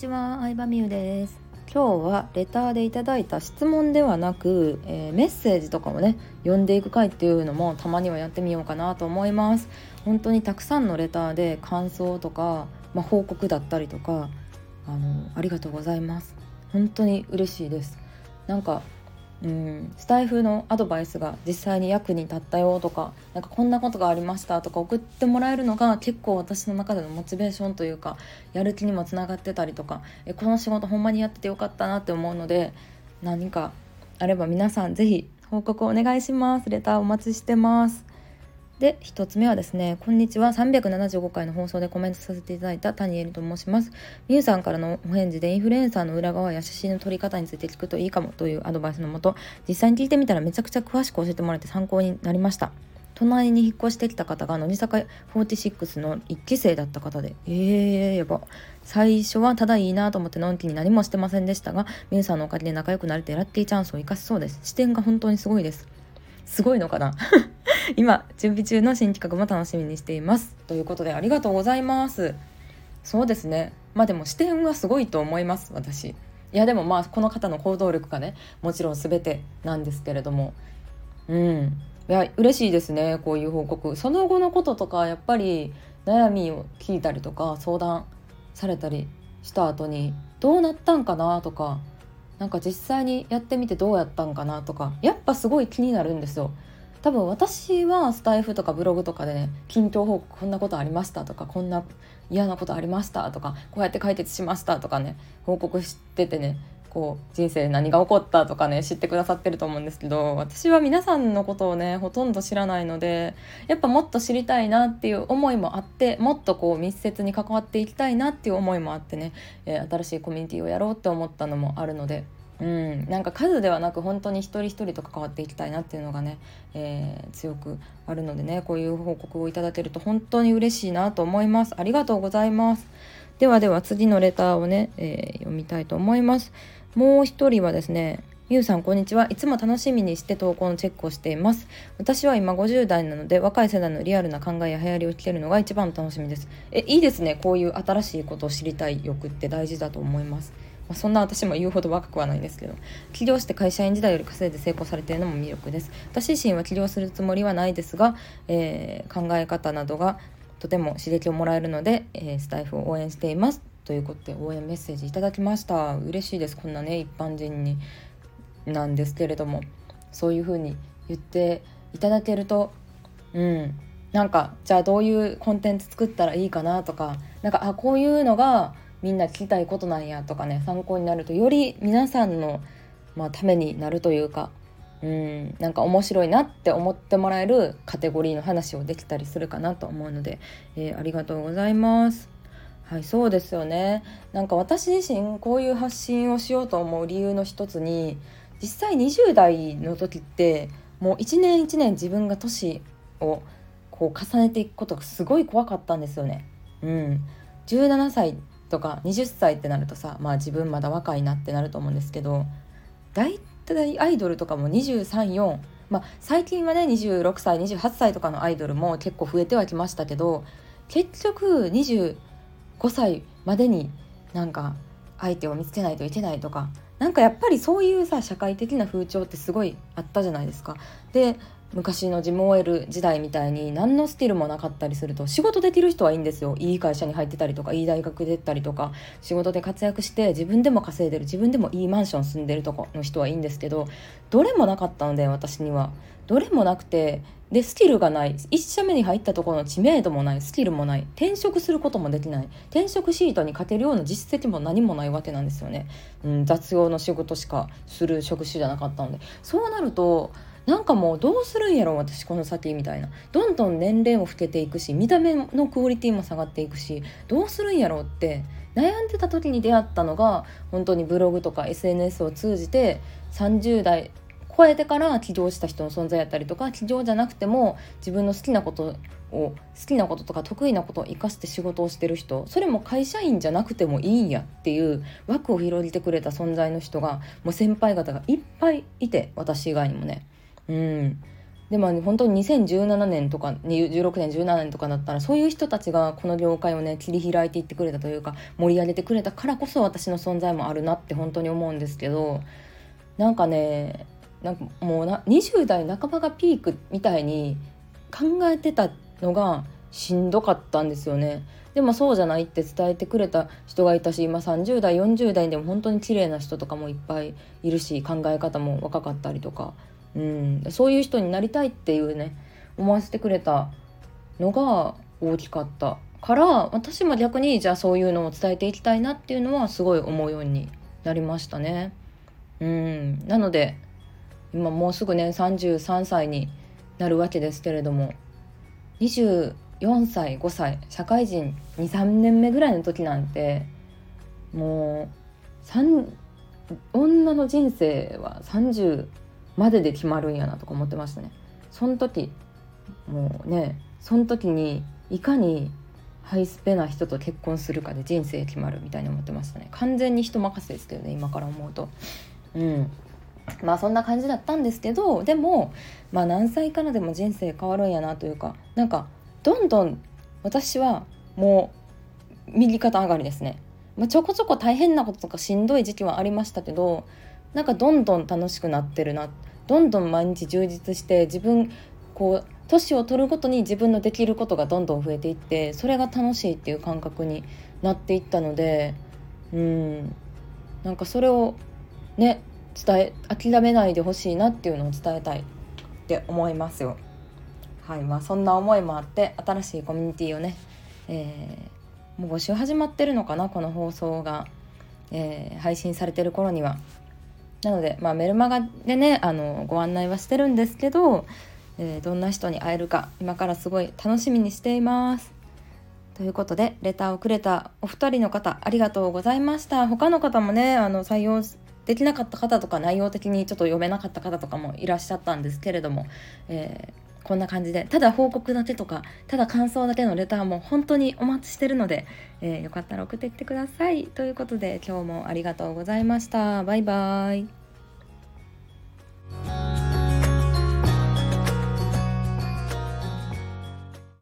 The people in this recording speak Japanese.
ちは、相葉美優です。今日はレターでいただいた質問ではなく、えー、メッセージとかもね読んでいく回っていうのもたまにはやってみようかなと思います。本当にたくさんのレターで感想とか、まあ、報告だったりとかあのありがとうございます。本当に嬉しいです。なんかうん。スタイフのアドバイスが実際に役に立ったよとかなんかこんなことがありましたとか送ってもらえるのが結構私の中でのモチベーションというかやる気にもつながってたりとかえこの仕事ほんまにやっててよかったなって思うので何かあれば皆さん是非報告お願いします。レターお待ちしてます。で1つ目はですねこんにちは。375回の放送でコメントさせていただいた谷エリと申します。みゆさんからのお返事でインフルエンサーの裏側や写真の撮り方について聞くといいかもというアドバイスのもと実際に聞いてみたらめちゃくちゃ詳しく教えてもらって参考になりました。隣に引っ越してきた方が乃木坂46の1期生だった方でえー、やば。最初はただいいなと思ってのんきに何もしてませんでしたがみゆさんのおかげで仲良くなれてラッキーチャンスを生かしそうです。視点が本当にすごいです。すごいのかな？今準備中の新企画も楽しみにしています。ということでありがとうございます。そうですね。まあでも視点はすごいと思います私。いやでもまあこの方の行動力がねもちろん全てなんですけれども。うん。いや嬉しいですねこういう報告。その後のこととかやっぱり悩みを聞いたりとか相談されたりした後にどうなったんかなとかなんか実際にやってみてどうやったんかなとかやっぱすごい気になるんですよ。多分私はスタイフとかブログとかでね近況報告こんなことありましたとかこんな嫌なことありましたとかこうやって解決しましたとかね報告しててねこう人生何が起こったとかね知ってくださってると思うんですけど私は皆さんのことをねほとんど知らないのでやっぱもっと知りたいなっていう思いもあってもっとこう密接に関わっていきたいなっていう思いもあってね、えー、新しいコミュニティをやろうって思ったのもあるので。うん、なんか数ではなく本当に一人一人と関わっていきたいなっていうのがね、えー、強くあるのでねこういう報告をいただけると本当に嬉しいなと思います。ありがとうございます。ではでは次のレターをね、えー、読みたいと思います。もう一人はですねみゆさんこんにちは。いつも楽しみにして投稿のチェックをしています。私は今50代なので若い世代のリアルな考えや流行りを聞けるのが一番楽しみです。えいいですね。こういう新しいことを知りたい欲って大事だと思います。まあ、そんな私も言うほど若くはないんですけど起業して会社員時代より稼いで成功されているのも魅力です。私自身は起業するつもりはないですが、えー、考え方などがとても刺激をもらえるので、えー、スタイフを応援していますということで応援メッセージいただきました。嬉しいです。こんなね一般人になんですけれどもそういう風に言っていただけるとうんなんかじゃあどういうコンテンツ作ったらいいかなとかなんかあこういうのがみんな聞きたいことなんやとかね参考になるとより皆さんの、まあ、ためになるというかうんなんか面白いなって思ってもらえるカテゴリーの話をできたりするかなと思うので、えー、ありがとうございます。はいそうですよねなんか私自身こういう発信をしようと思う理由の一つに実際20代の時ってもう一年一年自分が年をこう重ねていくことがすごい怖かったんですよね。うん、17歳とか20歳ってなるとさまあ自分まだ若いなってなると思うんですけど大体アイドルとかも234まあ最近はね26歳28歳とかのアイドルも結構増えてはきましたけど結局25歳までになんか相手を見つけないといけないとかなんかやっぱりそういうさ社会的な風潮ってすごいあったじゃないですか。で昔のジム OL 時代みたいに何のスキルもなかったりすると仕事できる人はいいんですよ。いい会社に入ってたりとかいい大学出たりとか仕事で活躍して自分でも稼いでる自分でもいいマンション住んでるとこの人はいいんですけどどれもなかったので私には。どれもなくてでスキルがない。1社目に入ったところの知名度もない。スキルもない。転職することもできない。転職シートに勝てるような実績も何もないわけなんですよね、うん、雑用の仕事しかする職種じゃなかったので。そうなるとなんかもうどうするんやろ私この先みたいなどんどん年齢も老けていくし見た目のクオリティも下がっていくしどうするんやろって悩んでた時に出会ったのが本当にブログとか SNS を通じて30代超えてから起業した人の存在やったりとか起業じゃなくても自分の好きなことを好きなこととか得意なことを生かして仕事をしてる人それも会社員じゃなくてもいいんやっていう枠を広げてくれた存在の人がもう先輩方がいっぱいいて私以外にもね。うんでも、ね、本当に2017年とか16年17年とかだったらそういう人たちがこの業界をね切り開いていってくれたというか盛り上げてくれたからこそ私の存在もあるなって本当に思うんですけどなんかねなんかもうな20代半ばがピークみたいに考えてたのがしんどかったんですよね。でもそうじゃないって伝えてくれた人がいたし今30代40代でも本当に綺麗な人とかもいっぱいいるし考え方も若かったりとか、うん、そういう人になりたいっていうね思わせてくれたのが大きかったから私も逆にじゃあそういうのを伝えていきたいなっていうのはすごい思うようになりましたね。うん、なので今もうすぐね33歳になるわけですけれども24歳5歳社会人23年目ぐらいの時なんてもう女の人生は30までで決まるんやなとか思ってましたね。その時もうねその時にいかにハイスペな人と結婚するかで人生決まるみたいに思ってましたね。完全に人任せですけどね今から思うと。うん。まあそんな感じだったんですけどでもまあ何歳からでも人生変わるんやなというかなんかどんどん私はもう右肩上がりですね、まあ、ちょこちょこ大変なこととかしんどい時期はありましたけどなんかどんどん楽しくなってるなどんどん毎日充実して自分こう年を取るごとに自分のできることがどんどん増えていってそれが楽しいっていう感覚になっていったのでうんなんかそれをね伝え諦めないでほしいなっていうのを伝えたいって思いますよ。はいまあ、そんな思いもあって新しいコミュニティをね、えー、もう募集始まってるのかなこの放送が、えー、配信されてる頃には。なので、まあ、メルマガでねあのご案内はしてるんですけど、えー、どんな人に会えるか今からすごい楽しみにしています。ということでレターをくれたお二人の方ありがとうございました他の方もねあの採用できなかった方とか内容的にちょっと読めなかった方とかもいらっしゃったんですけれども、えー、こんな感じでただ報告だけとかただ感想だけのレターも本当にお待ちしてるので、えー、よかったら送ってきてください。ということで今日もありがとうございました。バイバーイ。